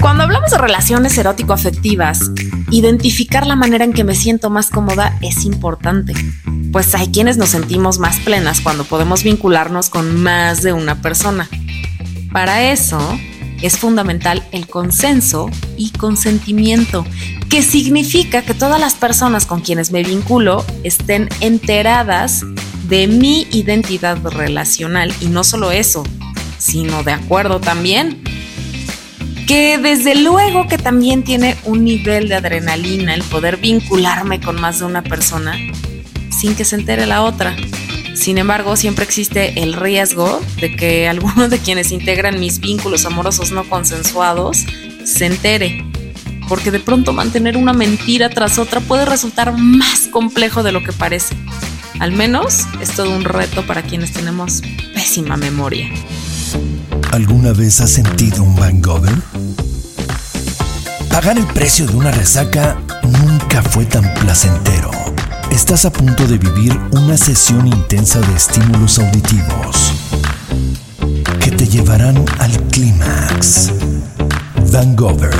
Cuando hablamos de relaciones erótico-afectivas, identificar la manera en que me siento más cómoda es importante, pues hay quienes nos sentimos más plenas cuando podemos vincularnos con más de una persona. Para eso, es fundamental el consenso y consentimiento, que significa que todas las personas con quienes me vinculo estén enteradas de mi identidad relacional y no solo eso, sino de acuerdo también que desde luego que también tiene un nivel de adrenalina el poder vincularme con más de una persona sin que se entere la otra. Sin embargo, siempre existe el riesgo de que alguno de quienes integran mis vínculos amorosos no consensuados se entere, porque de pronto mantener una mentira tras otra puede resultar más complejo de lo que parece. Al menos es todo un reto para quienes tenemos pésima memoria. ¿Alguna vez has sentido un hangover? Pagar el precio de una resaca nunca fue tan placentero. Estás a punto de vivir una sesión intensa de estímulos auditivos que te llevarán al clímax. Hangover.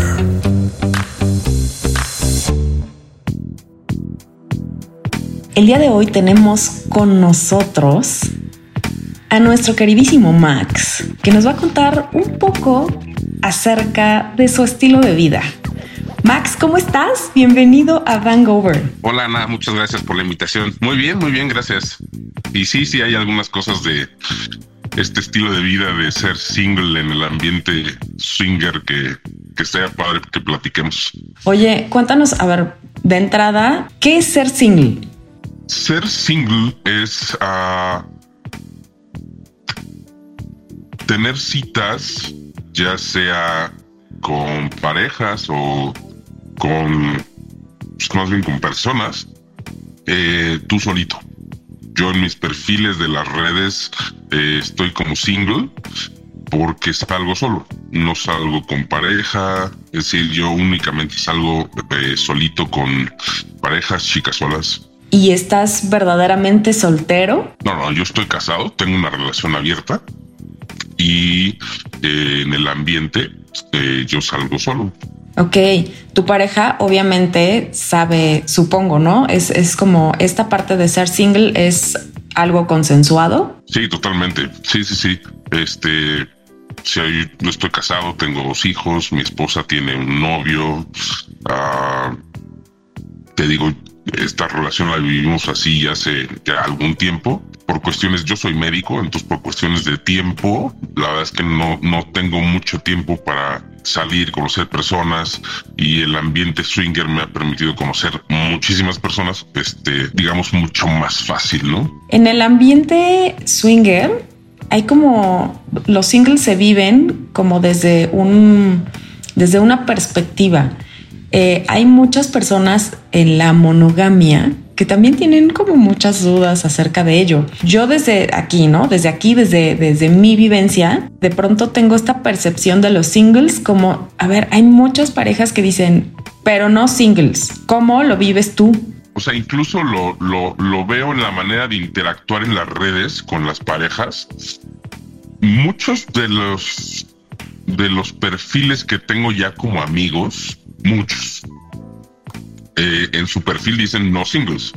El día de hoy tenemos con nosotros a nuestro queridísimo Max, que nos va a contar un poco acerca de su estilo de vida. Max, ¿cómo estás? Bienvenido a Vangover. Hola Ana, muchas gracias por la invitación. Muy bien, muy bien, gracias. Y sí, sí, hay algunas cosas de este estilo de vida de ser single en el ambiente swinger que, que sea padre que platiquemos. Oye, cuéntanos, a ver, de entrada, ¿qué es ser single? Ser single es uh, tener citas, ya sea con parejas o con, pues, más bien con personas, eh, tú solito. Yo en mis perfiles de las redes eh, estoy como single porque salgo solo, no salgo con pareja, es decir, yo únicamente salgo eh, solito con parejas, chicas solas. ¿Y estás verdaderamente soltero? No, no, yo estoy casado, tengo una relación abierta y eh, en el ambiente eh, yo salgo solo. Ok, tu pareja obviamente sabe, supongo, ¿no? Es, es como esta parte de ser single es algo consensuado. Sí, totalmente. Sí, sí, sí. Este, si yo estoy casado, tengo dos hijos, mi esposa tiene un novio. Uh, te digo, esta relación la vivimos así hace algún tiempo. Por cuestiones, yo soy médico, entonces por cuestiones de tiempo, la verdad es que no, no tengo mucho tiempo para salir, conocer personas y el ambiente swinger me ha permitido conocer muchísimas personas, este, digamos, mucho más fácil, ¿no? En el ambiente swinger hay como los singles se viven como desde un desde una perspectiva eh, hay muchas personas en la monogamia que también tienen como muchas dudas acerca de ello. Yo desde aquí, ¿no? Desde aquí, desde, desde mi vivencia, de pronto tengo esta percepción de los singles como, a ver, hay muchas parejas que dicen, pero no singles. ¿Cómo lo vives tú? O sea, incluso lo, lo, lo veo en la manera de interactuar en las redes con las parejas. Muchos de los de los perfiles que tengo ya como amigos muchos. Eh, en su perfil dicen no singles.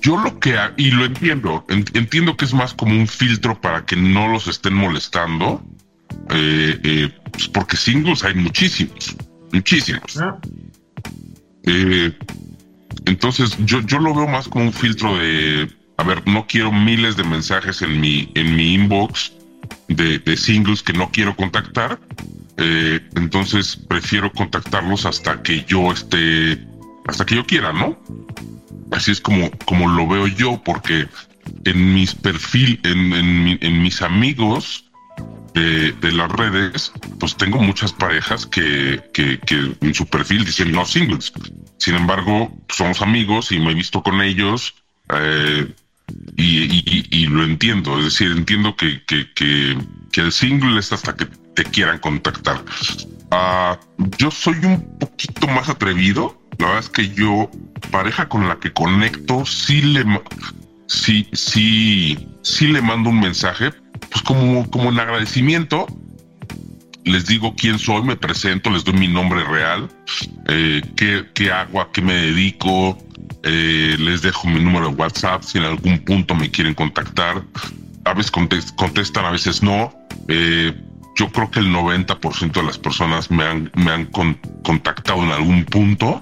Yo lo que, y lo entiendo, entiendo que es más como un filtro para que no los estén molestando, eh, eh, pues porque singles hay muchísimos, muchísimos. Ah. entonces yo, yo lo veo más como un filtro de, a ver, no quiero miles de mensajes en mi, en mi inbox de, de singles que no quiero contactar eh, entonces prefiero contactarlos hasta que yo esté, hasta que yo quiera, ¿no? Así es como, como lo veo yo, porque en mis perfil, en, en, mis amigos de, las redes, pues tengo muchas parejas que, que, en su perfil dicen no singles. Sin embargo, somos amigos y me he visto con ellos. Eh, y, lo entiendo, es decir, entiendo que, que, que el single es hasta que te quieran contactar. Ah, yo soy un poquito más atrevido. La verdad es que yo, pareja con la que conecto, sí le, sí, sí, sí le mando un mensaje, pues como, como en agradecimiento. les digo quién soy, me presento, les doy mi nombre real, eh, qué, qué hago, a qué me dedico, eh, les dejo mi número de WhatsApp si en algún punto me quieren contactar. A veces contestan, a veces no. Eh, yo creo que el 90% de las personas me han, me han contactado en algún punto.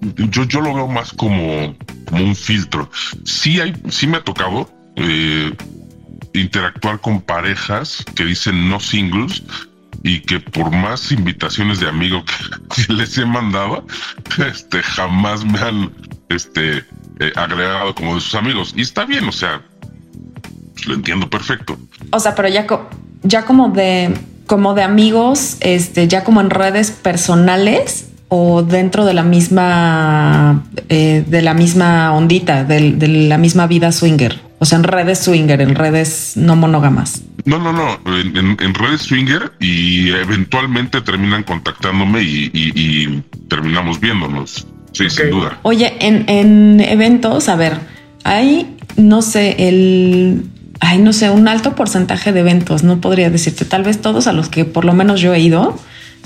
Yo, yo lo veo más como, como un filtro. Sí, hay, sí me ha tocado eh, interactuar con parejas que dicen no singles y que por más invitaciones de amigos que, les he mandado, este, jamás me han este, eh, agregado como de sus amigos. Y está bien, o sea, lo entiendo perfecto. O sea, pero ya, ya como de como de amigos, este, ya como en redes personales o dentro de la misma eh, de la misma ondita, de, de, la misma vida swinger. O sea, en redes swinger, en redes no monógamas. No, no, no, en, redes swinger y eventualmente terminan contactándome y, terminamos viéndonos. Sí, sin duda. Oye, en, en eventos, a ver, hay, no sé, el ay, no sé, un alto porcentaje de eventos, no podría decirte, tal vez todos a los que por lo menos yo he ido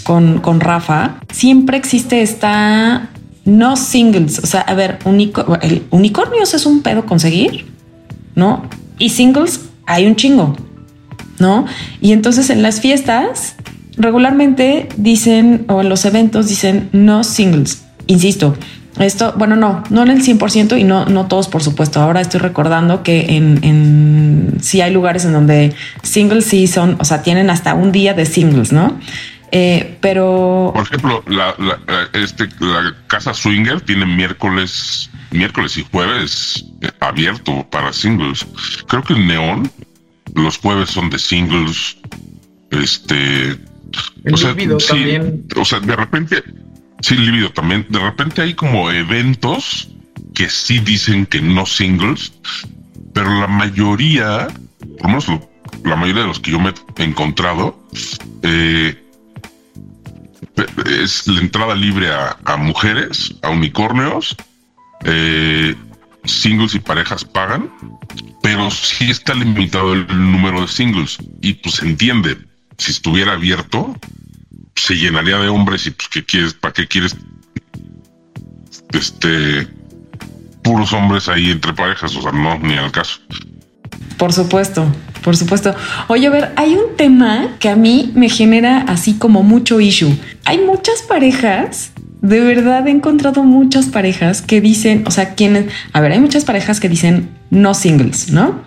con, con Rafa, siempre existe esta no singles, o sea, a ver, el unicornios es un pedo conseguir, ¿no? Y singles hay un chingo, ¿no? Y entonces en las fiestas regularmente dicen, o en los eventos dicen no singles, insisto, esto, bueno, no, no en el 100% y no, no todos, por supuesto. Ahora estoy recordando que en, en sí hay lugares en donde singles sí son, o sea, tienen hasta un día de singles, ¿no? Eh, pero. Por ejemplo, la, este, la casa swinger tiene miércoles, miércoles y jueves abierto para singles. Creo que el neón, los jueves son de singles. Este. o sea, también. O sea, de repente Sí, libido también. De repente hay como eventos que sí dicen que no singles, pero la mayoría, por lo menos la mayoría de los que yo me he encontrado, eh, es la entrada libre a, mujeres, a unicornios, eh, singles y parejas pagan, pero sí está limitado el número de singles y pues entiende. Si estuviera abierto, se llenaría de hombres y pues qué quieres, para qué quieres este puros hombres ahí entre parejas, o sea, no, ni al caso. Por supuesto, por supuesto. Oye, a ver, hay un tema que a mí me genera así como mucho issue. Hay muchas parejas, de verdad he encontrado muchas parejas que dicen, o sea, quienes, a ver, hay muchas parejas que dicen no singles, ¿no?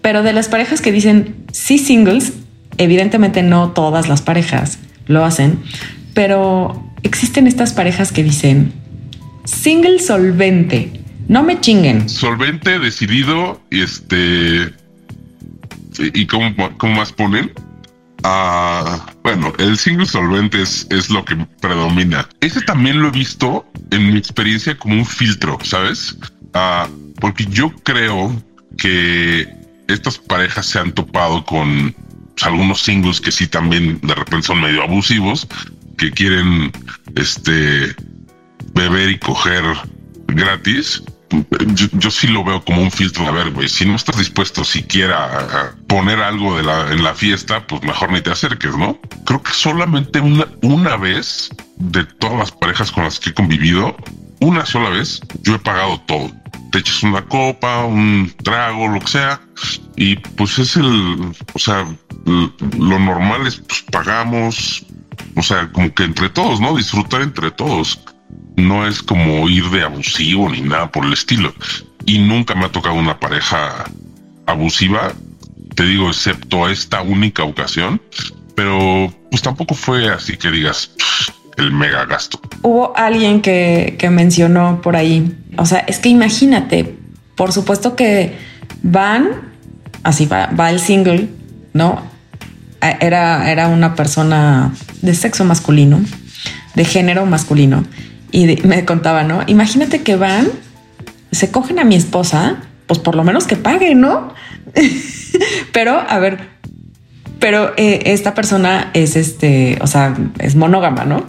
Pero de las parejas que dicen sí singles, evidentemente no todas las parejas lo hacen, pero existen estas parejas que dicen single solvente, no me chinguen. Solvente, decidido y este. ¿Y cómo, más ponen? Ah, bueno, el single solvente es, es, lo que predomina. Ese también lo he visto en mi experiencia como un filtro, ¿sabes? Ah, porque yo creo que estas parejas se han topado con pues, algunos singles que sí también de repente son medio abusivos, que quieren este beber y coger gratis. Yo, sí lo veo como un filtro. A ver, güey, si no estás dispuesto siquiera a poner algo de la, en la fiesta, pues mejor ni te acerques, ¿no? Creo que solamente una, una vez de todas las parejas con las que he convivido, una sola vez, yo he pagado todo te echas una copa, un trago, lo que sea, y pues es el, o sea, lo normal es pues pagamos, o sea, como que entre todos, ¿no? Disfrutar entre todos. No es como ir de abusivo ni nada por el estilo. Y nunca me ha tocado una pareja abusiva, te digo, excepto esta única ocasión, pero pues tampoco fue así que digas el mega gasto. Hubo alguien que, que mencionó por ahí, o sea, es que imagínate, por supuesto que van, así va, va el single, ¿no? Era, era una persona de sexo masculino, de género masculino, y me contaba, ¿no? Imagínate que van, se cogen a mi esposa, pues por lo menos que paguen, ¿no? Pero, a ver, pero eh, esta persona es este, o sea, es monógama, ¿no?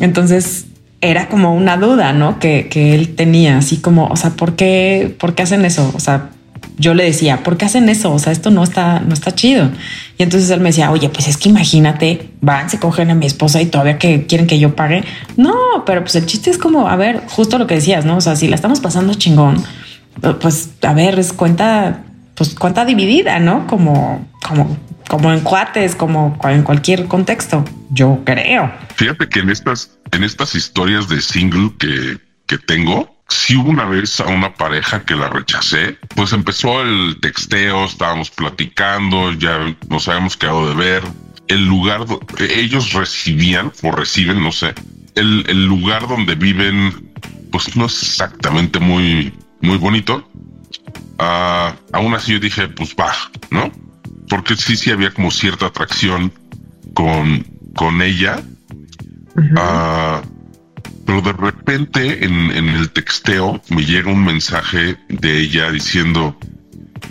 Entonces era como una duda, ¿no? Que, que, él tenía, así como, o sea, ¿por qué, ¿por qué hacen eso? O sea, yo le decía, ¿por qué hacen eso? O sea, esto no está, no está chido. Y entonces él me decía, oye, pues es que imagínate, van, se cogen a mi esposa y todavía que quieren que yo pague. No, pero pues el chiste es como, a ver, justo lo que decías, ¿no? O sea, si la estamos pasando chingón, pues a ver, es cuenta, pues cuenta dividida, ¿no? Como, como, como en cuates, como en cualquier contexto, yo creo. Fíjate que en estas, en estas historias de single que, que tengo, si hubo una vez a una pareja que la rechacé, pues empezó el texteo, estábamos platicando, ya nos habíamos quedado de ver. El lugar ellos recibían o reciben, no sé, el, el lugar donde viven, pues no es exactamente muy, muy bonito. Uh, aún así yo dije, pues va, ¿no? Porque sí, sí había como cierta atracción con, con ella. Uh pero de repente en, el texteo me llega un mensaje de ella diciendo,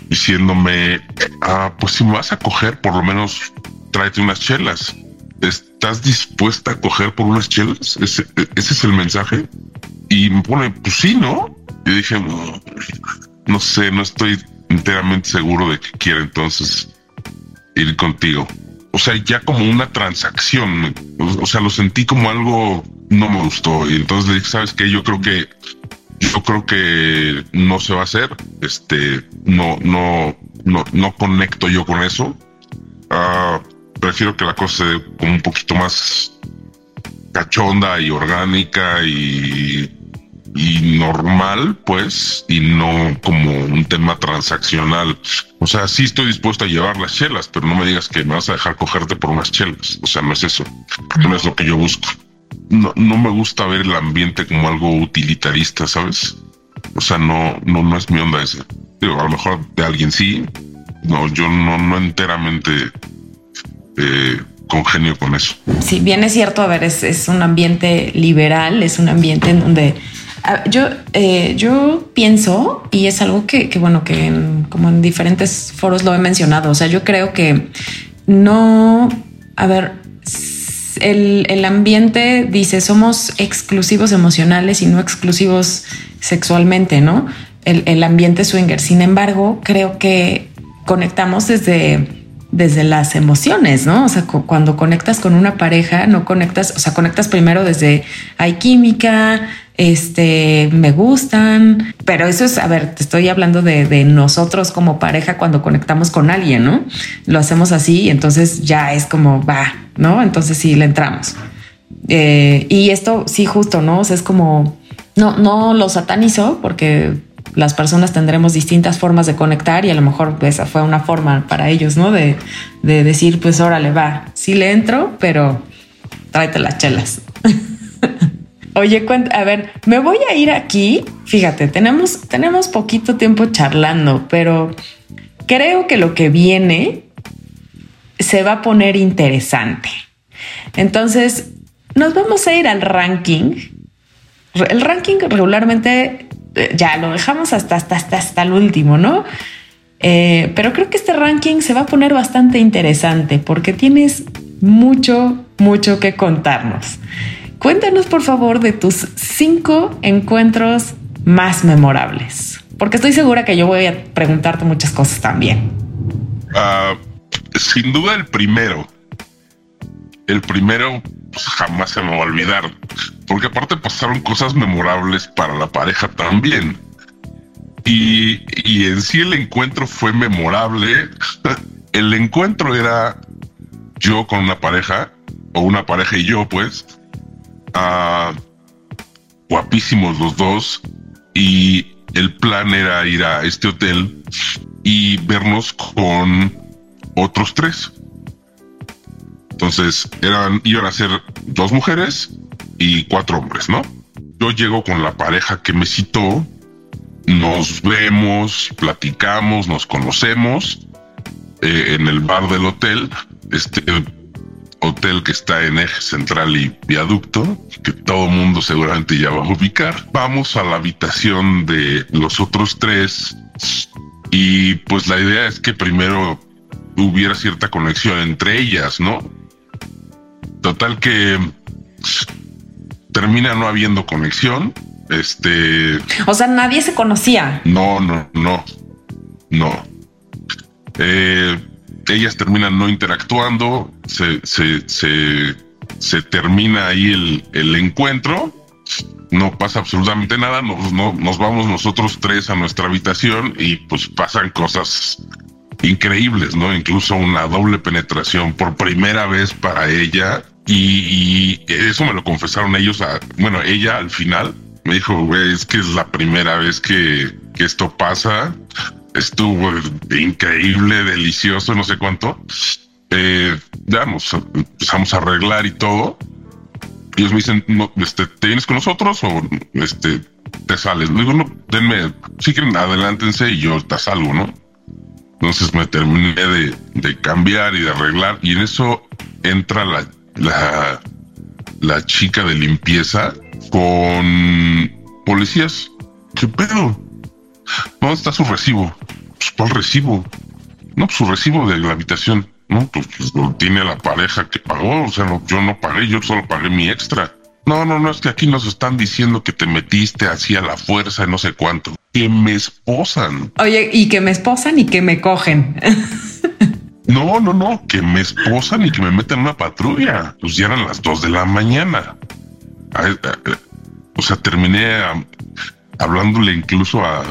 diciéndome, ah, pues si me vas a coger, por lo menos tráete unas chelas. ¿Estás dispuesta a coger por unas chelas? Ese, es el mensaje. Y me pone, pues sí, ¿no? Y dije, no sé, no estoy enteramente seguro de que quiera entonces ir contigo. O sea, ya como una transacción. O sea, lo sentí como algo no me gustó. Y entonces le dije, ¿sabes qué? Yo creo que yo creo que no se va a hacer. Este, no, no, no, no conecto yo con eso. Ah, prefiero que la cosa sea como un poquito más cachonda y orgánica y, y normal, pues, y no como un tema transaccional. O sea, sí estoy dispuesto a llevar las chelas, pero no me digas que me vas a dejar cogerte por unas chelas. O sea, no es eso. No es lo que yo busco no, no me gusta ver el ambiente como algo utilitarista, ¿sabes? O sea, no, no, no es mi onda ese. A lo mejor de alguien sí. No, yo no, no enteramente eh, congenio con eso. Sí, bien es cierto, a ver, es, es un ambiente liberal, es un ambiente en donde yo, eh, yo pienso, y es algo que, que bueno, que como en diferentes foros lo he mencionado, o sea, yo creo que no, a ver, el, ambiente dice somos exclusivos emocionales y no exclusivos sexualmente, ¿no? El, el, ambiente swinger. Sin embargo, creo que conectamos desde, desde las emociones, ¿no? O sea, cuando conectas con una pareja, no conectas, o sea, conectas primero desde hay química, este, me gustan, pero eso es, a ver, te estoy hablando de, nosotros como pareja cuando conectamos con alguien, ¿no? Lo hacemos así y entonces ya es como, va, ¿no? Entonces sí, le entramos. Eh, y esto sí, justo, ¿no? O sea, es como, no, no lo satanizo porque las personas tendremos distintas formas de conectar y a lo mejor esa fue una forma para ellos, ¿no? De, de decir, pues órale, va, sí le entro, pero tráete las chelas. Oye, a ver, me voy a ir aquí. Fíjate, tenemos, tenemos poquito tiempo charlando, pero creo que lo que viene se va a poner interesante. Entonces, nos vamos a ir al ranking. El ranking regularmente eh, ya lo dejamos hasta, hasta, hasta, hasta el último, ¿no? Eh, pero creo que este ranking se va a poner bastante interesante porque tienes mucho, mucho que contarnos. Cuéntanos por favor de tus cinco encuentros más memorables, porque estoy segura que yo voy a preguntarte muchas cosas también. Ah, sin duda el primero. El primero pues, jamás se me va a olvidar, porque aparte pasaron cosas memorables para la pareja también. Y, y en sí el encuentro fue memorable. el encuentro era yo con una pareja, o una pareja y yo, pues, guapísimos los dos y el plan era ir a este hotel y vernos con otros tres. Entonces eran, iban a ser dos mujeres y cuatro hombres, ¿no? Yo llego con la pareja que me citó, nos vemos, platicamos, nos conocemos eh, en el bar del hotel. Este hotel que está en eje central y viaducto, que todo mundo seguramente ya va a ubicar. Vamos a la habitación de los otros tres y pues la idea es que primero hubiera cierta conexión entre ellas, ¿no? Total que termina no habiendo conexión. Este. O sea, nadie se conocía. No, no, no. no. Eh, ellas terminan no interactuando, se, se, se, termina ahí el, el, encuentro, no pasa absolutamente nada, nos, no, nos vamos nosotros tres a nuestra habitación y pues pasan cosas increíbles, ¿no? Incluso una doble penetración por primera vez para ella y, eso me lo confesaron ellos, a, bueno, ella al final me dijo, güey, es que es la primera vez que, que esto pasa estuvo increíble, delicioso, no sé cuánto. Eh, ya nos empezamos a arreglar y todo. Ellos me dicen, no, este, ¿te vienes con nosotros o este, te sales? Le digo, no, denme, sí que adelántense y yo te salgo, ¿no? Entonces me terminé de, de, cambiar y de arreglar y en eso entra la, la, la chica de limpieza con policías. ¿Qué pedo? ¿Dónde está su recibo? Pues, ¿cuál recibo? No, pues, su recibo de la habitación. No, pues, pues lo tiene la pareja que pagó. O sea, yo no pagué, yo solo pagué mi extra. No, no, no, es que aquí nos están diciendo que te metiste así a la fuerza y no sé cuánto. Que me esposan. Oye, y que me esposan y que me cogen. no, no, no, que me esposan y que me meten en una patrulla. Pues ya eran las dos de la mañana. O sea, terminé hablándole incluso a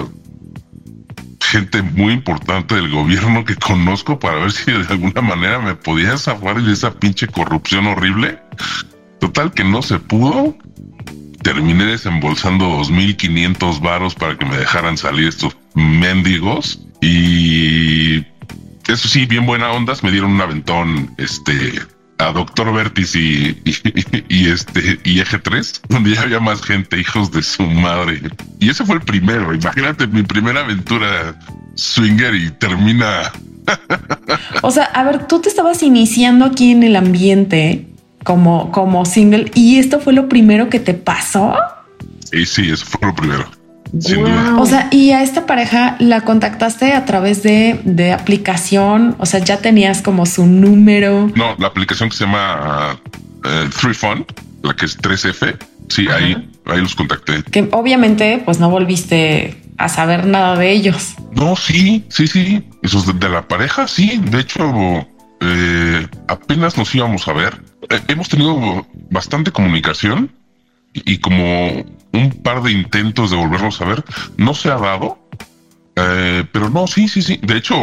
gente muy importante del gobierno que conozco para ver si de alguna manera me podía zafar de esa pinche corrupción horrible. Total que no se pudo. Terminé desembolsando 2.500 varos para que me dejaran salir estos mendigos. Y eso sí, bien buena ondas, me dieron un aventón, este, a Doctor Vertis y, y, este y Eje 3, donde ya había más gente, hijos de su madre. Y ese fue el primero. Imagínate mi primera aventura swinger y termina. o sea, a ver, tú te estabas iniciando aquí en el ambiente como, como single y esto fue lo primero que te pasó. Sí, sí, eso fue lo primero. O sea, y a esta pareja la contactaste a través de, de, aplicación. O sea, ya tenías como su número. No, la aplicación que se llama uh, Three Fund, la que es 3F. Sí, ahí, ahí los contacté. Que obviamente, pues no volviste a saber nada de ellos. No, sí, sí, sí. Esos de, de la pareja, sí. De hecho, eh, apenas nos íbamos a ver. Eh, hemos tenido bastante comunicación y como un par de intentos de volvernos a ver, no se ha dado. Eh, pero no, sí, sí, sí. De hecho,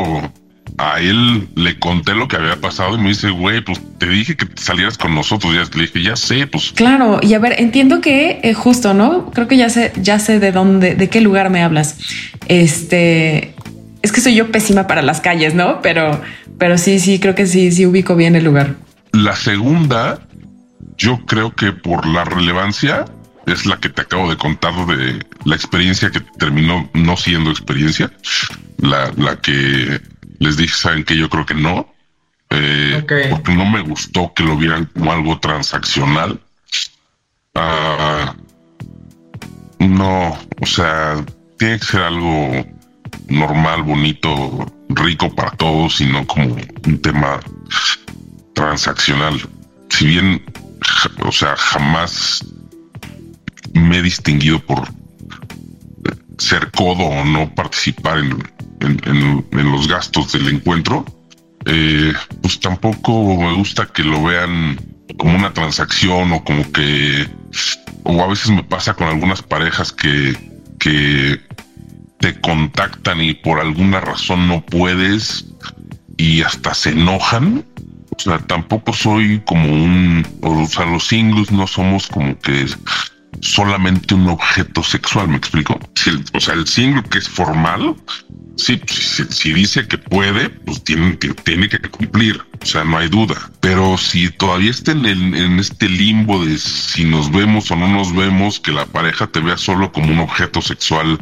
a él le conté lo que había pasado y me dice, güey, pues te dije que salieras con nosotros. Ya le dije, ya sé, pues. Claro, y a ver, entiendo que eh, justo, ¿no? Creo que ya sé, ya sé de dónde, de qué lugar me hablas. Este es que soy yo pésima para las calles, ¿no? Pero, pero sí, sí, creo que sí, sí ubico bien el lugar. La segunda yo creo que por la relevancia es la que te acabo de contar de la experiencia que terminó no siendo experiencia. La, la que les dije, saben que yo creo que no. Eh, porque no me gustó que lo vieran como algo transaccional. Ah, no, o sea, tiene que ser algo normal, bonito, rico para todos y no como un tema transaccional. Si bien o sea, jamás me he distinguido por ser codo o no participar en, los gastos del encuentro. Eh, pues tampoco me gusta que lo vean como una transacción o como que, o a veces me pasa con algunas parejas que, que te contactan y por alguna razón no puedes y hasta se enojan o sea, tampoco soy como un, o sea, los singles no somos como que solamente un objeto sexual, ¿me explico? o sea, el single que es formal, sí, si, dice que puede, pues tiene que, tiene que cumplir, o sea, no hay duda. Pero si todavía está en, en este limbo de si nos vemos o no nos vemos, que la pareja te vea solo como un objeto sexual,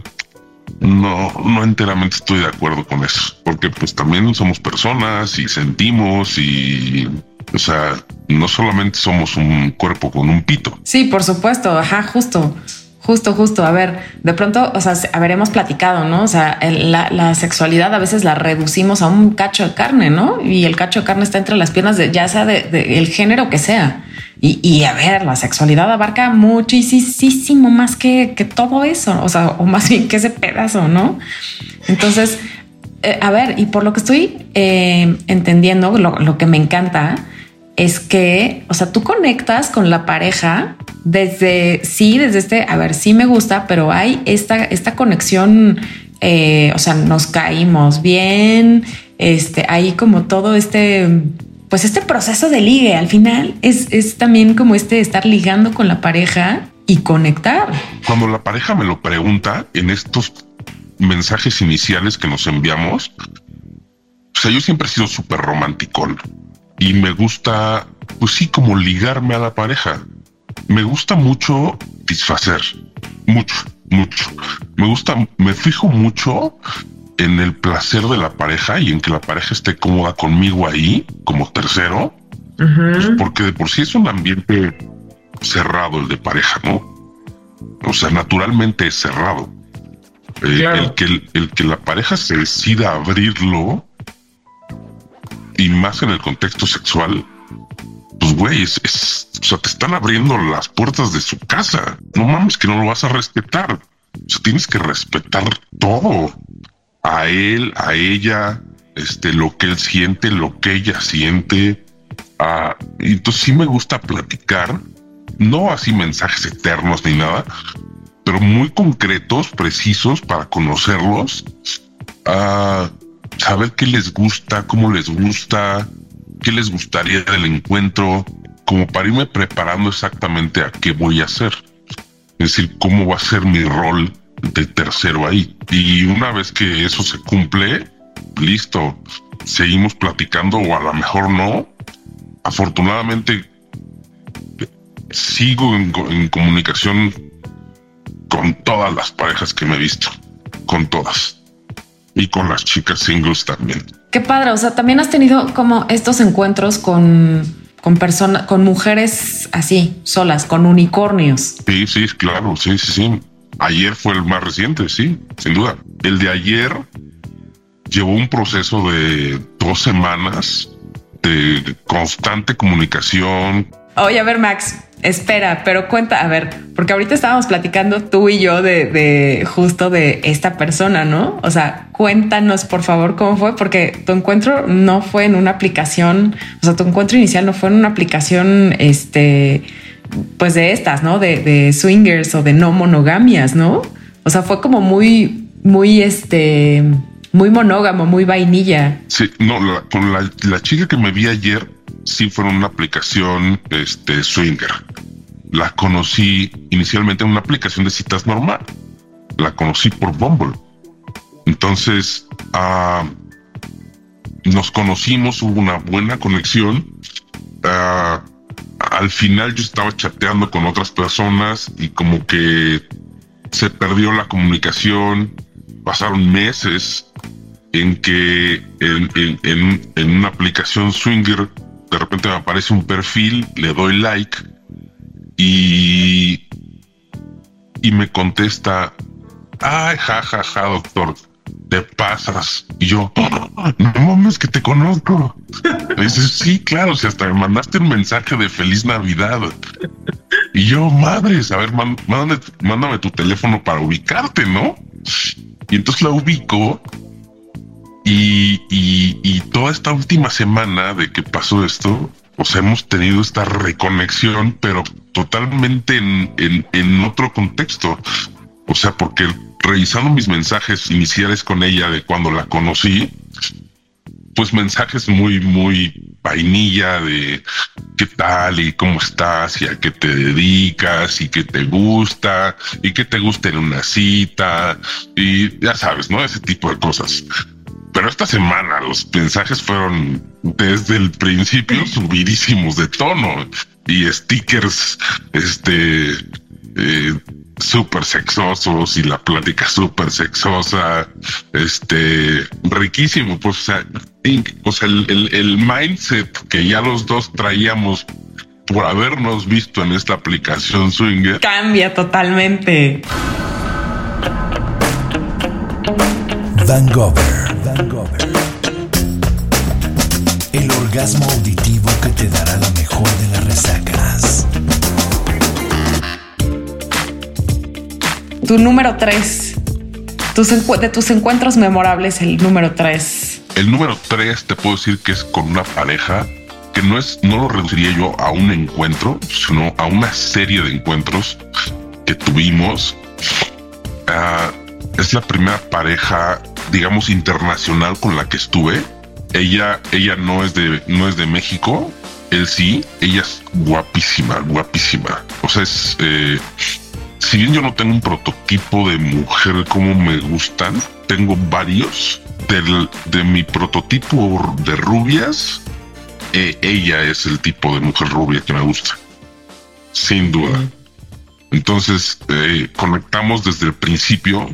no, no enteramente estoy de acuerdo con eso, porque pues también somos personas y sentimos y, o sea, no solamente somos un cuerpo con un pito. Sí, por supuesto, ajá, justo. Justo, justo. A ver, de pronto, o sea, haberemos platicado, ¿no? O sea, la, sexualidad a veces la reducimos a un cacho de carne, ¿no? Y el cacho de carne está entre las piernas de ya sea de, el género que sea. Y, a ver, la sexualidad abarca muchísimo más que, que todo eso, o sea, o más bien que ese pedazo, ¿no? Entonces, eh, a ver, y por lo que estoy eh, entendiendo, lo, que me encanta es que, o sea, tú conectas con la pareja desde, sí, desde este, a ver, sí me gusta, pero hay esta, esta conexión, eh, o sea, nos caímos bien, este, hay como todo este, pues este proceso de ligue, al final es, es también como este estar ligando con la pareja y conectar. Cuando la pareja me lo pregunta en estos mensajes iniciales que nos enviamos, o sea, yo siempre he sido súper romántico y me gusta, pues sí, como ligarme a la pareja. Me gusta mucho disfacer, mucho, mucho. Me gusta, me fijo mucho en el placer de la pareja y en que la pareja esté cómoda conmigo ahí como tercero, pues porque de por sí es un ambiente cerrado el de pareja, ¿no? O sea, naturalmente es cerrado. Eh, el, que, el, que la pareja se decida abrirlo, y más en el contexto sexual, pues güey, es, o sea, te están abriendo las puertas de su casa. No mames que no lo vas a respetar. Tienes que respetar todo. A él, a ella, este, lo que él siente, lo que ella siente. Ah, y entonces sí me gusta platicar no así mensajes eternos ni nada, pero muy concretos, precisos para conocerlos, a saber qué les gusta, cómo les gusta, qué les gustaría del encuentro, como para irme preparando exactamente a qué voy a hacer. Es decir, cómo va a ser mi rol de tercero ahí. Y una vez que eso se cumple, listo, seguimos platicando o a lo mejor no. Afortunadamente sigo en, comunicación con todas las parejas que me he visto, con todas. Y con las chicas singles también. Qué padre, o sea, también has tenido como estos encuentros con, con personas, con mujeres así, solas, con unicornios. Sí, sí, claro, sí, sí, sí. Ayer fue el más reciente, sí, sin duda. El de ayer llevó un proceso de dos semanas de constante comunicación. Oye, a ver, Max, Espera, pero cuenta, a ver, porque ahorita estábamos platicando tú y yo de, justo de esta persona, ¿no? O sea, cuéntanos por favor cómo fue, porque tu encuentro no fue en una aplicación, o sea, tu encuentro inicial no fue en una aplicación, este, pues de estas, ¿no? De, de swingers o de no monogamias, ¿no? O sea, fue como muy, muy, este, muy monógamo, muy vainilla. Sí, no, con la, la chica que me vi ayer sí fue una aplicación este, swinger. La conocí inicialmente en una aplicación de citas normal. La conocí por Bumble. Entonces, ah, nos conocimos, hubo una buena conexión. Ah, al final yo estaba chateando con otras personas y como que se perdió la comunicación. Pasaron meses en que en una aplicación swinger de repente me aparece un perfil, le doy like y, y me contesta, ay, jajaja, ja, ja, doctor, te pasas. Y yo, no mames que te conozco. Me dice, sí, claro, si hasta me mandaste un mensaje de feliz Navidad. Y yo, madres, a ver, mándame, mándame tu teléfono para ubicarte, ¿no? Y entonces la ubico y, y, toda esta última semana de que pasó esto, o sea, hemos tenido esta reconexión, pero totalmente en, en, en otro contexto. O sea, porque revisando mis mensajes iniciales con ella de cuando la conocí, pues mensajes muy, muy vainilla de qué tal y cómo estás y a qué te dedicas y qué te gusta y qué te gusta en una cita y ya sabes, ¿no? Ese tipo de cosas. Pero esta semana los mensajes fueron desde el principio subidísimos de tono y stickers, este, eh, súper sexosos y la plática súper sexosa, este, riquísimo, pues, o sea, o sea el, el mindset que ya los dos traíamos por habernos visto en esta aplicación Swinger. Cambia totalmente. Van el orgasmo auditivo que te dará la mejor de las resacas. Tu número 3. de tus encuentros memorables, el número tres. El número tres te puedo decir que es con una pareja que no es, no lo reduciría yo a un encuentro, sino a una serie de encuentros que tuvimos. Ah, es la primera pareja, digamos, internacional con la que estuve. Ella, ella no es de, no es de México. Él sí, ella es guapísima, guapísima. O sea, es, eh, si bien yo no tengo un prototipo de mujer como me gustan, tengo varios. de mi prototipo de rubias, eh, ella es el tipo de mujer rubia que me gusta. Sin duda. Entonces, eh, conectamos desde el principio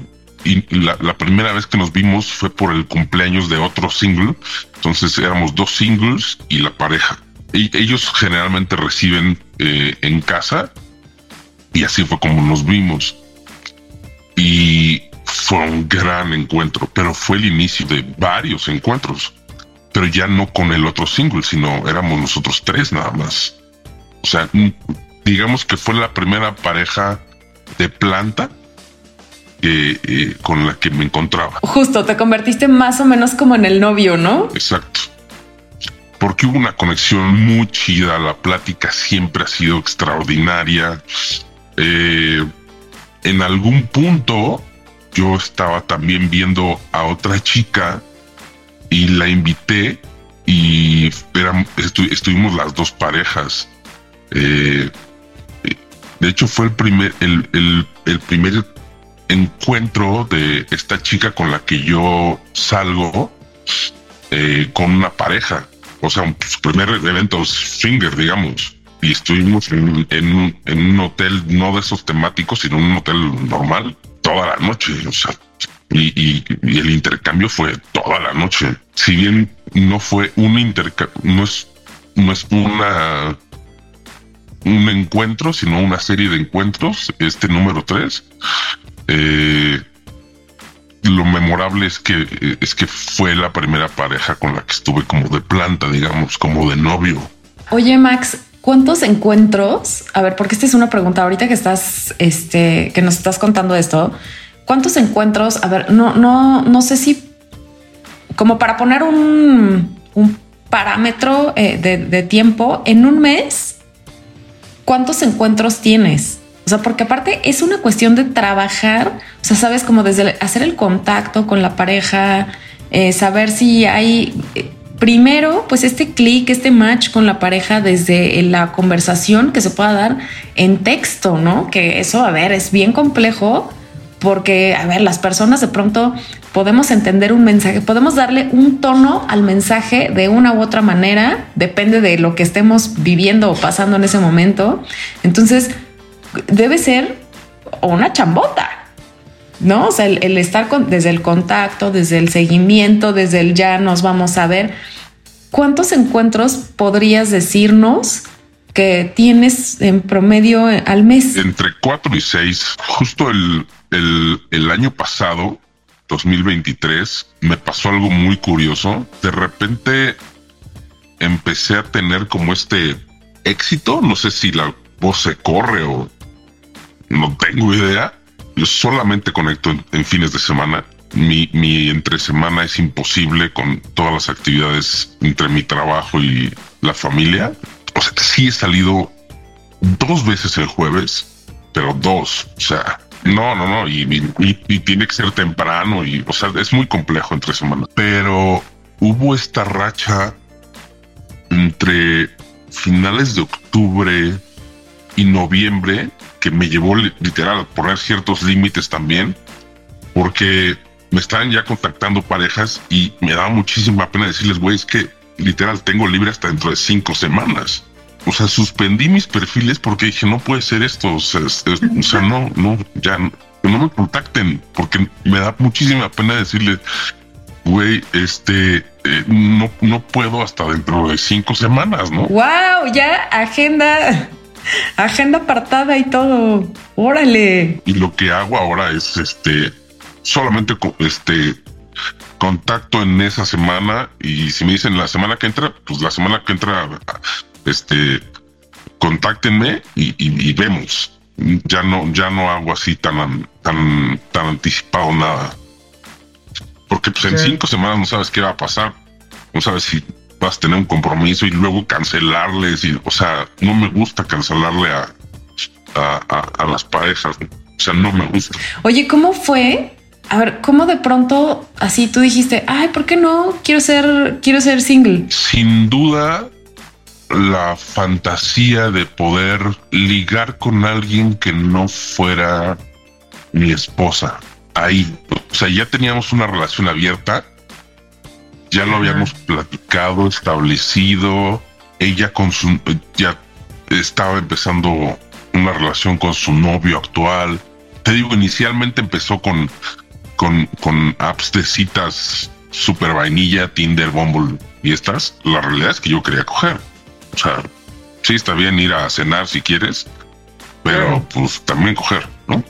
y la, primera vez que nos vimos fue por el cumpleaños de otro single. Entonces éramos dos singles y la pareja. Ellos generalmente reciben eh, en casa y así fue como nos vimos. Y fue un gran encuentro, pero fue el inicio de varios encuentros, pero ya no con el otro single, sino éramos nosotros tres nada más. O sea, digamos que fue la primera pareja de planta eh, con la que me encontraba. Justo, te convertiste más o menos como en el novio, ¿no? Exacto. Porque hubo una conexión muy chida, la plática siempre ha sido extraordinaria. Eh, en algún punto yo estaba también viendo a otra chica y la invité y estuvimos las dos parejas. Eh, de hecho fue el primer, el, el primer encuentro de esta chica con la que yo salgo eh, con una pareja. O sea, su primer evento finger, digamos. Y estuvimos en, en, un hotel no de esos temáticos, sino un hotel normal toda la noche. O sea, y, el intercambio fue toda la noche. Si bien no fue un intercambio, no es, no es una un encuentro, sino una serie de encuentros, este número tres, eh, lo memorable es que es que fue la primera pareja con la que estuve como de planta, digamos, como de novio. Oye, Max, ¿cuántos encuentros? A ver, porque esta es una pregunta ahorita que estás, este, que nos estás contando esto. ¿Cuántos encuentros? A ver, no, no, no sé si como para poner un, parámetro eh, de tiempo en un mes. ¿Cuántos encuentros tienes? Sea, porque aparte es una cuestión de trabajar, o sea, sabes, como desde hacer el contacto con la pareja, eh, saber si hay, eh, primero, pues este clic, este match con la pareja desde la conversación que se pueda dar en texto, ¿no? Que eso, a ver, es bien complejo porque, a ver, las personas de pronto podemos entender un mensaje, podemos darle un tono al mensaje de una u otra manera, depende de lo que estemos viviendo o pasando en ese momento. Entonces, debe ser una chambota, ¿no? O sea, el, estar con, desde el contacto, desde el seguimiento, desde el ya nos vamos a ver. ¿Cuántos encuentros podrías decirnos que tienes en promedio al mes? Entre cuatro y seis. Justo el, el año pasado, 2023, me pasó algo muy curioso. De repente empecé a tener como este éxito. No sé si la voz se corre o no tengo idea. Yo solamente conecto en, fines de semana. Mi, mi entre semana es imposible con todas las actividades entre mi trabajo y la familia. O sea, sí he salido dos veces el jueves, pero dos. O sea, no, no, no. Y, y, tiene que ser temprano. Y, o sea, es muy complejo entre semanas. Pero hubo esta racha entre finales de octubre y noviembre que me llevó literal a poner ciertos límites también, porque me estaban ya contactando parejas y me daba muchísima pena decirles, güey, es que literal tengo libre hasta dentro de cinco semanas. O sea, suspendí mis perfiles porque dije, no puede ser esto. O sea, no, no, ya no, me contacten porque me da muchísima pena decirles, güey, este, eh, no, no puedo hasta dentro de cinco semanas, ¿no? Wow, ya agenda Agenda apartada y todo. Órale. Y lo que hago ahora es este solamente este contacto en esa semana y si me dicen la semana que entra, pues la semana que entra este contáctenme y, vemos. Ya no ya no hago así tan tan tan anticipado nada. Porque pues en cinco semanas no sabes qué va a pasar, no sabes si vas a tener un compromiso y luego cancelarles y, o sea, no me gusta cancelarle a, a, las parejas, o sea, no me gusta. Oye, ¿cómo fue? A ver, ¿cómo de pronto así tú dijiste, ay, ¿por qué no? Quiero ser, quiero ser single. Sin duda, la fantasía de poder ligar con alguien que no fuera mi esposa. Ahí, o sea, ya teníamos una relación abierta, ya lo habíamos platicado, establecido. Ella con su, ya estaba empezando una relación con su novio actual. Te digo, inicialmente empezó con, con, con apps de citas super vainilla, Tinder, Bumble y estas. La realidad es que yo quería coger. O sea, sí está bien ir a cenar si quieres, pero pues también coger, ¿no?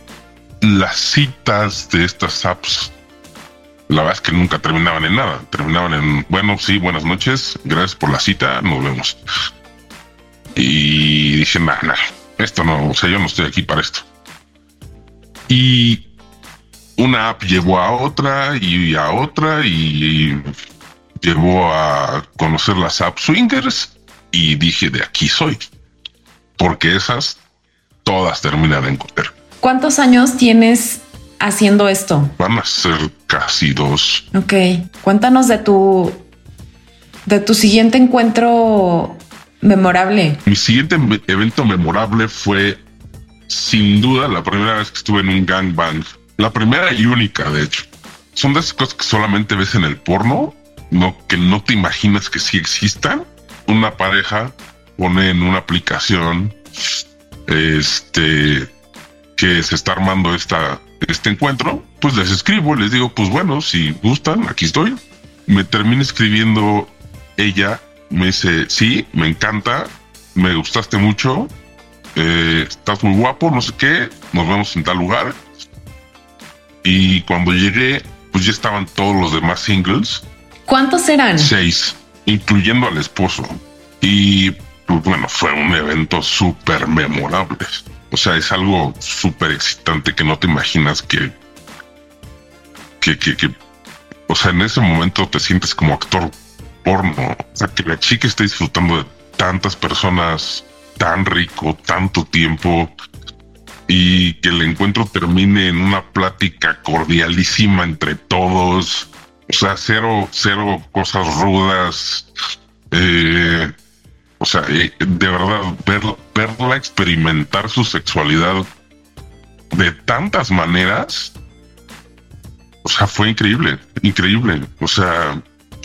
Las citas de estas apps, la verdad es que nunca terminaban en nada. Terminaban en, bueno, sí, buenas noches, gracias por la cita, nos vemos. Y dije, nada, esto no, o sea, yo no estoy aquí para esto. Y una app llevó a otra y a otra y llevó a conocer las app swingers y dije, de aquí soy. Porque esas todas terminan en coter. ¿Cuántos años tienes haciendo esto? Van a ser casi dos. Ok. Cuéntanos de tu de tu siguiente encuentro memorable. Mi siguiente evento memorable fue sin duda la primera vez que estuve en un gangbang. La primera y única, de hecho. Son de esas cosas que solamente ves en el porno, no que no te imaginas que sí existan una pareja pone en una aplicación este que se está armando esta, este encuentro, pues les escribo, les digo, pues bueno, si gustan, aquí estoy. Me termina escribiendo ella, me dice, sí, me encanta, me gustaste mucho, eh, estás muy guapo, no sé qué, nos vemos en tal lugar. Y cuando llegué, pues ya estaban todos los demás singles. ¿Cuántos eran? Seis incluyendo al esposo. Y pues, bueno, fue un evento súper memorable. O sea, es algo súper excitante que no te imaginas que, que, que, o sea, en ese momento te sientes como actor porno. O sea, que la chica esté disfrutando de tantas personas tan rico, tanto tiempo y que el encuentro termine en una plática cordialísima entre todos o sea, cero, cero cosas rudas. Eh, o sea, eh, de verdad, verla experimentar su sexualidad de tantas maneras. O sea, fue increíble, increíble. O sea,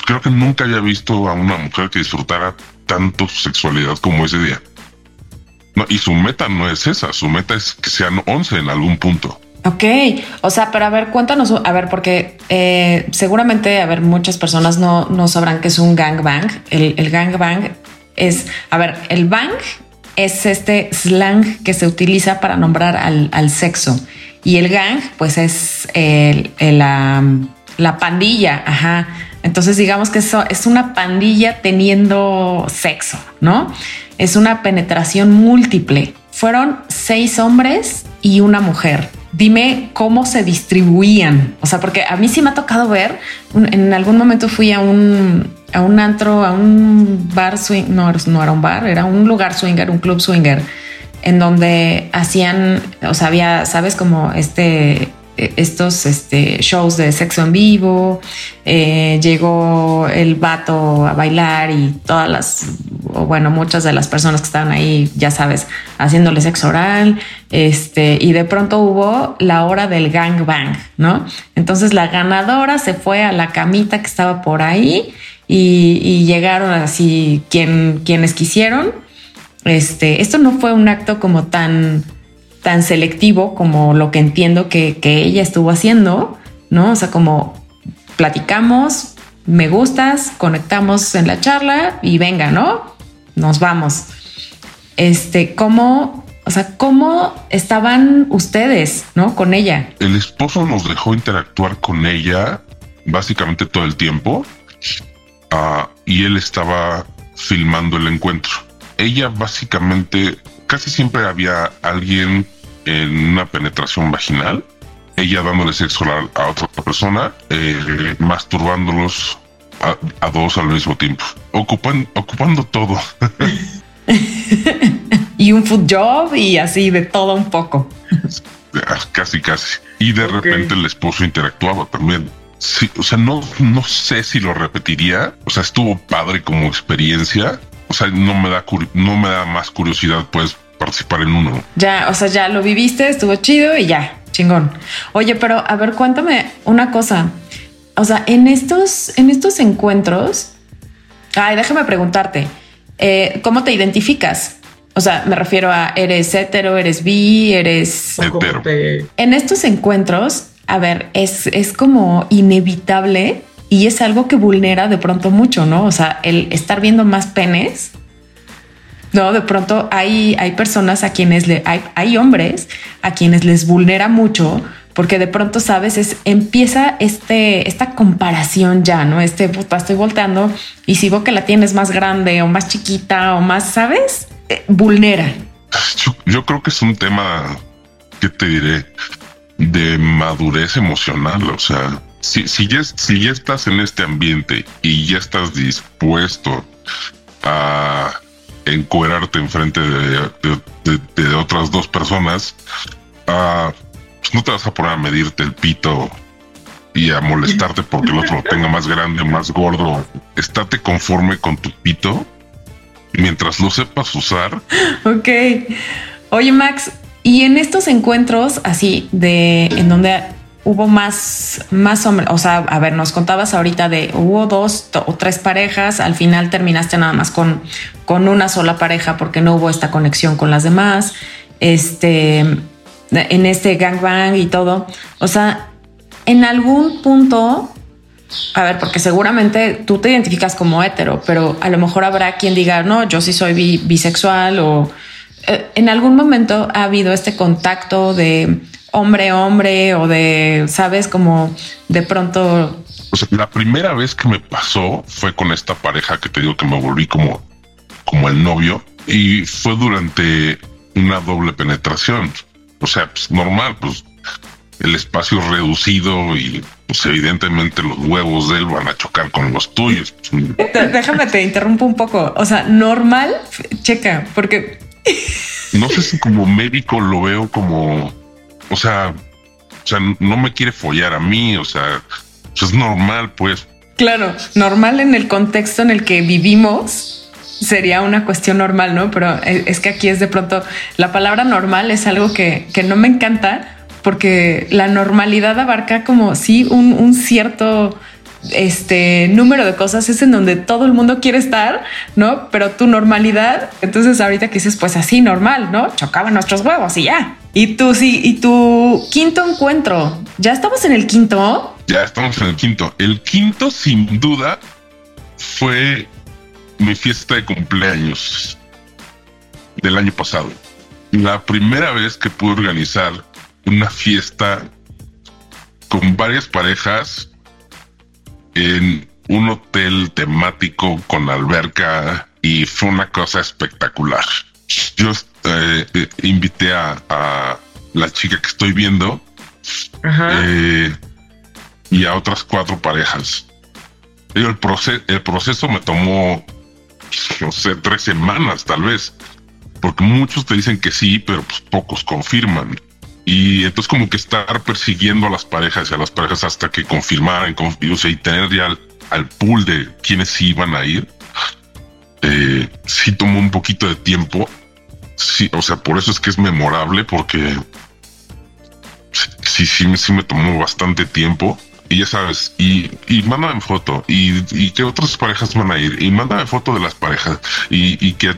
creo que nunca había visto a una mujer que disfrutara tanto su sexualidad como ese día. Y su meta no es esa, su meta es que sean 11 en algún punto. Ok, o sea, pero a ver, cuéntanos, a ver, porque eh, seguramente, a ver, muchas personas no, no sabrán que es un gangbang. El, el gangbang es, a ver, el bang es este slang que se utiliza para nombrar al, al sexo y el gang, pues es el, la, la pandilla, ajá. Entonces digamos que eso es una pandilla teniendo sexo, ¿no? Es una penetración múltiple. Fueron seis hombres y una mujer dime cómo se distribuían. O sea, porque a mí sí me ha tocado ver, en algún momento fui a un, a un antro, a un bar swing, no, no era un bar, era un lugar swinger, un club swinger, en donde hacían, o sea, había, sabes, como este estos este, shows de sexo en vivo, eh, llegó el vato a bailar y todas las, o bueno, muchas de las personas que estaban ahí, ya sabes, haciéndole sexo oral, este, y de pronto hubo la hora del gang bang, ¿no? Entonces la ganadora se fue a la camita que estaba por ahí y, llegaron así quien, quienes quisieron. Este, esto no fue un acto como tan tan selectivo como lo que entiendo que, ella estuvo haciendo, ¿no? O sea, como platicamos, me gustas, conectamos en la charla y venga, ¿no? Nos vamos. Este, ¿cómo, o sea, cómo estaban ustedes, ¿no? Con ella. El esposo nos dejó interactuar con ella básicamente todo el tiempo ah, y él estaba filmando el encuentro. Ella básicamente casi siempre había alguien en una penetración vaginal ella dándole sexo a, otra persona, eh, masturbándolos a, dos al mismo tiempo, ocupan, ocupando todo. y un food job y así de todo un poco. Casi, casi. Y de repente el esposo interactuaba también. Sí, o sea, no, no sé si lo repetiría. O sea, estuvo padre como experiencia. O sea, no me da, no me da más curiosidad, pues, participar en uno. Ya, o sea, ya lo viviste, estuvo chido y ya, chingón. Oye, pero a ver, cuéntame una cosa. O sea, en estos, en estos encuentros, ay, déjame preguntarte, eh, ¿cómo te identificas? O sea, me refiero a eres hetero, eres bi, eres hetero. En estos encuentros, a ver, es, es como inevitable y es algo que vulnera de pronto mucho, ¿no? O sea, el estar viendo más penes. No, de pronto hay, hay personas a quienes le hay, hay hombres a quienes les vulnera mucho porque de pronto, sabes, es, empieza este, esta comparación ya, ¿no? Este, puta, estoy volteando y si que la tienes más grande o más chiquita o más, ¿sabes? Eh, vulnera. Yo, creo que es un tema, que te diré? De madurez emocional, o sea, si, si, ya, si ya estás en este ambiente y ya estás dispuesto a encuerarte enfrente de, de, de, otras dos personas, a pues, no te vas a poner a medirte el pito y a molestarte porque el otro lo tenga más grande, más gordo. Estate conforme con tu pito mientras lo sepas usar. Ok. Oye, Max, y en estos encuentros así de en donde hubo más, más hombres, o sea, a ver, nos contabas ahorita de hubo dos o tres parejas, al final terminaste nada más con, con una sola pareja porque no hubo esta conexión con las demás. Este, en este gangbang y todo. O sea, en algún punto, a ver, porque seguramente tú te identificas como hetero, pero a lo mejor habrá quien diga, no, yo sí soy bisexual o en algún momento ha habido este contacto de hombre hombre o de, sabes, como de pronto. O sea, la primera vez que me pasó fue con esta pareja que te digo que me volví como, como el novio y fue durante una doble penetración o sea, pues normal, pues el espacio reducido y pues evidentemente los huevos de él van a chocar con los tuyos. Déjame te interrumpo un poco. O sea, normal, checa, porque no sé si como médico lo veo como, o sea, o sea, no me quiere follar a mí, o sea, es normal, pues. Claro, normal en el contexto en el que vivimos sería una cuestión normal, ¿no? Pero es que aquí es de pronto, la palabra normal es algo que, no me encanta porque la normalidad abarca como sí un, cierto este número de cosas es en donde todo el mundo quiere estar, ¿no? Pero tu normalidad, entonces ahorita que dices, pues así normal, ¿no? Chocaban nuestros huevos y ya. Y tú sí, y tu quinto encuentro, ¿ya estamos en el quinto? Ya estamos en el quinto. El quinto, sin duda, fue mi fiesta de cumpleaños del año pasado. La primera vez que pude organizar una fiesta con varias parejas en un hotel temático con alberca y fue una cosa espectacular. Yo eh, eh, invité a, la chica que estoy viendo eh, y a otras cuatro parejas. El, proceso, el proceso me tomó no sé, tres semanas tal vez, porque muchos te dicen que sí, pero pues pocos confirman. Y entonces como que estar persiguiendo a las parejas y a las parejas hasta que confirmaran, o y tener ya al, pool de quienes sí iban a ir, eh, sí tomó un poquito de tiempo. Sí, o sea, por eso es que es memorable, porque sí, sí, sí me tomó bastante tiempo y ya sabes, y, y mándame foto, y, y que otras parejas van a ir, y mándame foto de las parejas, y, y que,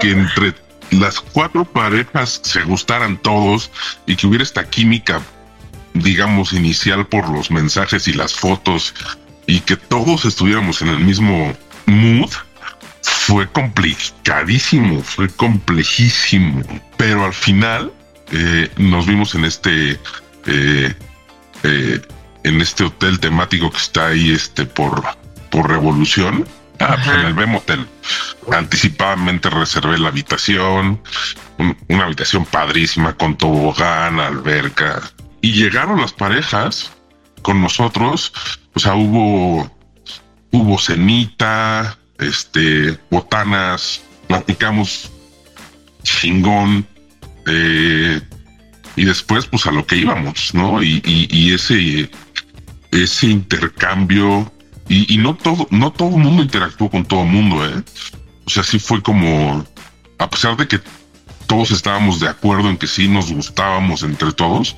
que entre las cuatro parejas se gustaran todos y que hubiera esta química, digamos, inicial por los mensajes y las fotos, y que todos estuviéramos en el mismo mood, fue complicadísimo, fue complejísimo, pero al final eh, nos vimos en este eh, eh, en este hotel temático que está ahí este por, por Revolución. Ah, pues, en el BEM Hotel. Anticipadamente reservé la habitación, una habitación padrísima con tobogán, alberca. y llegaron las parejas con nosotros, o sea, hubo, hubo cenita, este, botanas, platicamos chingón, eh, y después, pues a lo que íbamos, ¿no? Y, y, ese, ese intercambio, y, no todo, no todo el mundo interactuó con todo el mundo, ¿eh? O sea, sí fue como, a pesar de que todos estábamos de acuerdo en que sí nos gustábamos entre todos.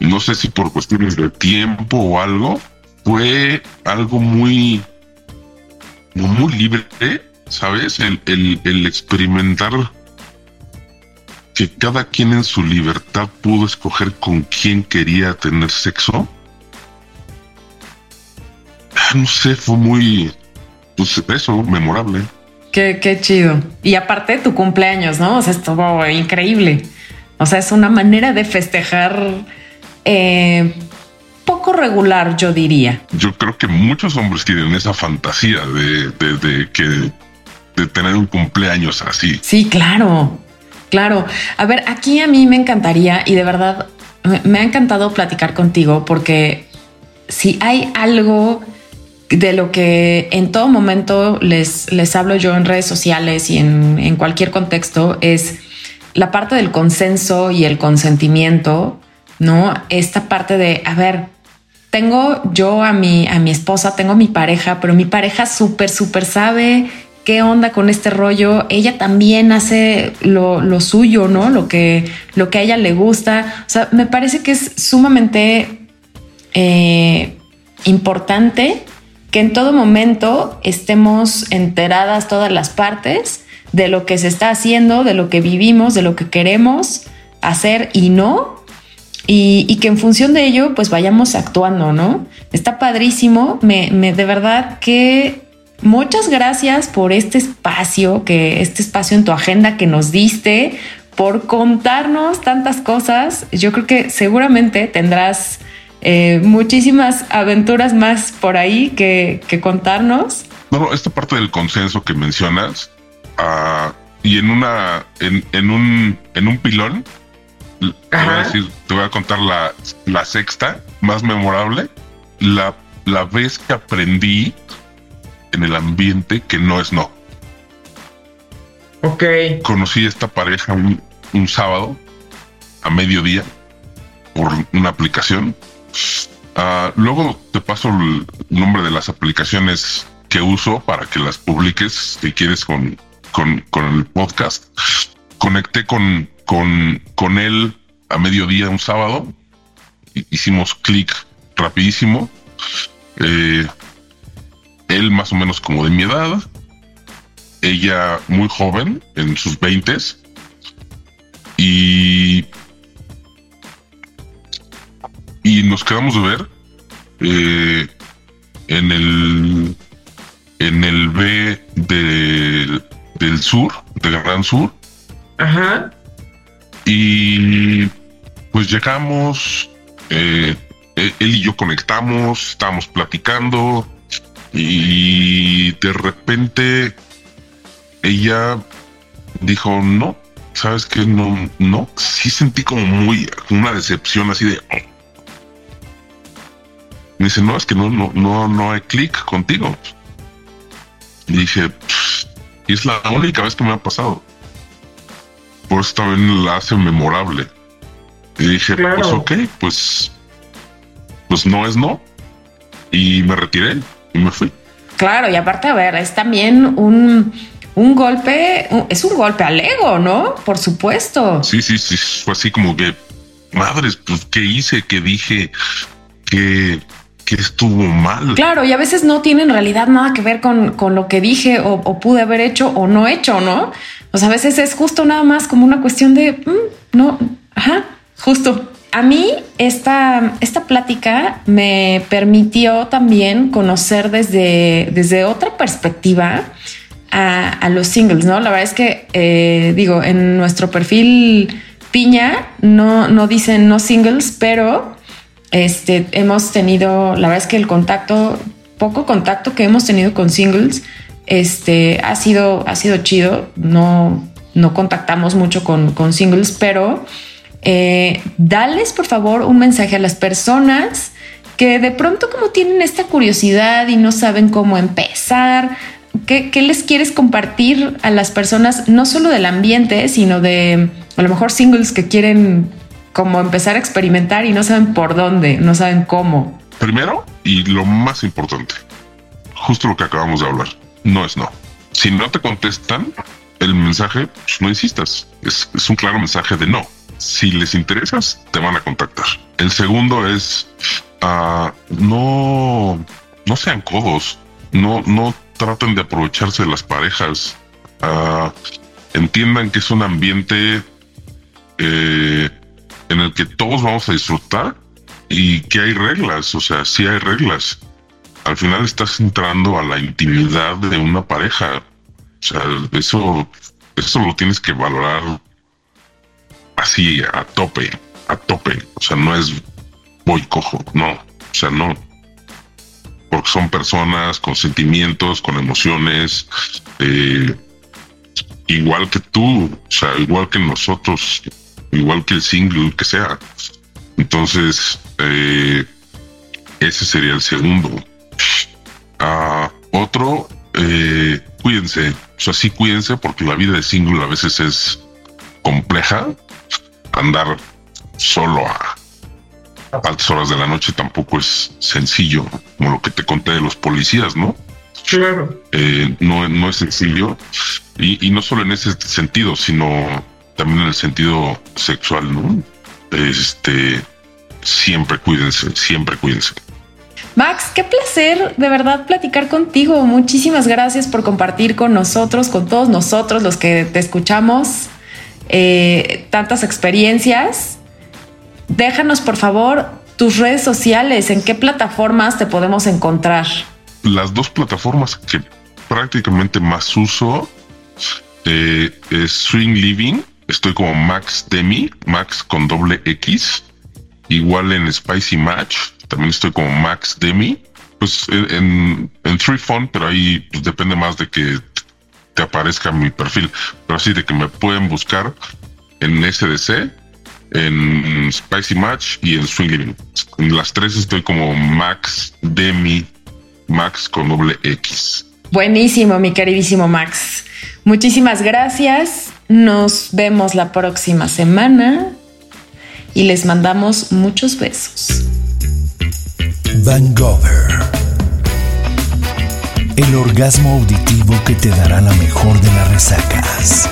No sé si por cuestiones de tiempo o algo, fue algo muy, muy libre, ¿sabes? El, el, el experimentar que cada quien en su libertad pudo escoger con quién quería tener sexo. Ah, no sé, fue muy, pues eso, memorable. Qué, chido. Y aparte tu cumpleaños, ¿no? O sea, estuvo increíble. O sea, es una manera de festejar eh, poco regular, yo diría. Yo creo que muchos hombres tienen esa fantasía de, que de tener un cumpleaños así. Sí, claro, claro. A ver, aquí a mí me encantaría y de verdad me ha encantado platicar contigo porque si hay algo de lo que en todo momento les, les hablo yo en redes sociales y en, cualquier contexto es la parte del consenso y el consentimiento, ¿no? Esta parte de, a ver, tengo yo a mi, a mi esposa, tengo mi pareja, pero mi pareja súper, súper sabe qué onda con este rollo. Ella también hace lo, suyo, ¿no? Lo que, lo que a ella le gusta. O sea, me parece que es sumamente eh, importante que en todo momento estemos enteradas todas las partes de lo que se está haciendo, de lo que vivimos, de lo que queremos hacer y no. Y, que en función de ello, pues vayamos actuando, ¿no? Está padrísimo. Me, de verdad que muchas gracias por este espacio, que este espacio en tu agenda que nos diste, por contarnos tantas cosas. Yo creo que seguramente tendrás eh, muchísimas aventuras más por ahí que, contarnos. No, esta parte del consenso que mencionas ah, y en una, en, un, en un pilón, te voy a decir, te voy a contar la, la sexta más memorable, la, la vez que aprendí en el ambiente que no es no. Ok. Conocí a esta pareja un sábado a mediodía por una aplicación Ah, luego te paso el nombre de las aplicaciones que uso para que las publiques si quieres con, con, el podcast. Conecté con, con, con él a mediodía un sábado. Hicimos clic rapidísimo. Eh, él más o menos como de mi edad. Ella muy joven, en sus veintes. Y y nos quedamos de ver eh, en el en el B del, del sur, del Gran Sur. Ajá. Y pues llegamos, eh, él y yo conectamos, estábamos platicando y de repente ella dijo, no, sabes que no, no, sí sentí como muy una decepción así de, me dice, no, es que no, no, no, no hay clic contigo. Y dije, es la única vez que me ha pasado. Por eso también la hace memorable. Y dije, pues ok, pues, pues no es no. Y me retiré y me fui. Claro, y aparte, a ver, es también un, un golpe, es un golpe al ego, ¿no? Por supuesto. Sí, sí, sí, fue así como que, madres, pues, ¿qué hice? ¿Qué dije? que que estuvo mal. Claro, y a veces no tiene en realidad nada que ver con, lo que dije o, pude haber hecho o no hecho, ¿no? O sea, a veces es justo nada más como una cuestión de, mm, no, ajá, justo. A mí esta, esta plática me permitió también conocer desde, desde otra perspectiva a, los singles, ¿no? La verdad es que, eh, digo, en nuestro perfil piña no, no dicen no singles, pero este, hemos tenido, la verdad es que el contacto, poco contacto que hemos tenido con singles, este, ha sido, ha sido chido. No, no contactamos mucho con, singles, pero eh, dales por favor un mensaje a las personas que de pronto como tienen esta curiosidad y no saben cómo empezar. ¿Qué, ¿Qué, les quieres compartir a las personas, no solo del ambiente, sino de a lo mejor singles que quieren como empezar a experimentar y no saben por dónde, no saben cómo? Primero, y lo más importante, justo lo que acabamos de hablar, no es no. Si no te contestan el mensaje, pues no insistas. Es, un claro mensaje de no. Si les interesas, te van a contactar. El segundo es uh, no, no sean codos, no, no traten de aprovecharse de las parejas. Uh, entiendan que es un ambiente eh, en el que todos vamos a disfrutar y que hay reglas, o sea, sí hay reglas. Al final estás entrando a la intimidad de una pareja. O sea, eso, eso lo tienes que valorar así a tope, a tope. O sea, no es voy cojo, no. O sea, no. Porque son personas con sentimientos, con emociones, eh, igual que tú, o sea, igual que nosotros, igual que el single, que sea. Entonces, eh, ese sería el segundo. Ah, otro, eh, cuídense. O sea, sí cuídense porque la vida de single a veces es compleja. Andar solo a altas horas de la noche tampoco es sencillo, como lo que te conté de los policías, ¿no? Claro. Eh, no, no es sencillo. Y, y no solo en ese sentido, sino también en el sentido sexual, ¿no? Este, siempre cuídense, siempre cuídense. Max, qué placer de verdad platicar contigo. Muchísimas gracias por compartir con nosotros, con todos nosotros los que te escuchamos, eh, tantas experiencias. Déjanos por favor tus redes sociales, en qué plataformas te podemos encontrar. Las dos plataformas que prácticamente más uso eh, es Swing Living. Estoy como Max Demi, Max con doble X. Igual en Spicy Match, también estoy como Max Demi. Pues en, en Free Fun, pero ahí pues, depende más de que te aparezca mi perfil. Pero así de que me pueden buscar en SDC, en Spicy Match y en Swing Living. En las tres estoy como Max Demi, Max con doble X. Buenísimo, mi queridísimo Max. Muchísimas gracias. Nos vemos la próxima semana y les mandamos muchos besos. Van El orgasmo auditivo que te dará la mejor de las resacas.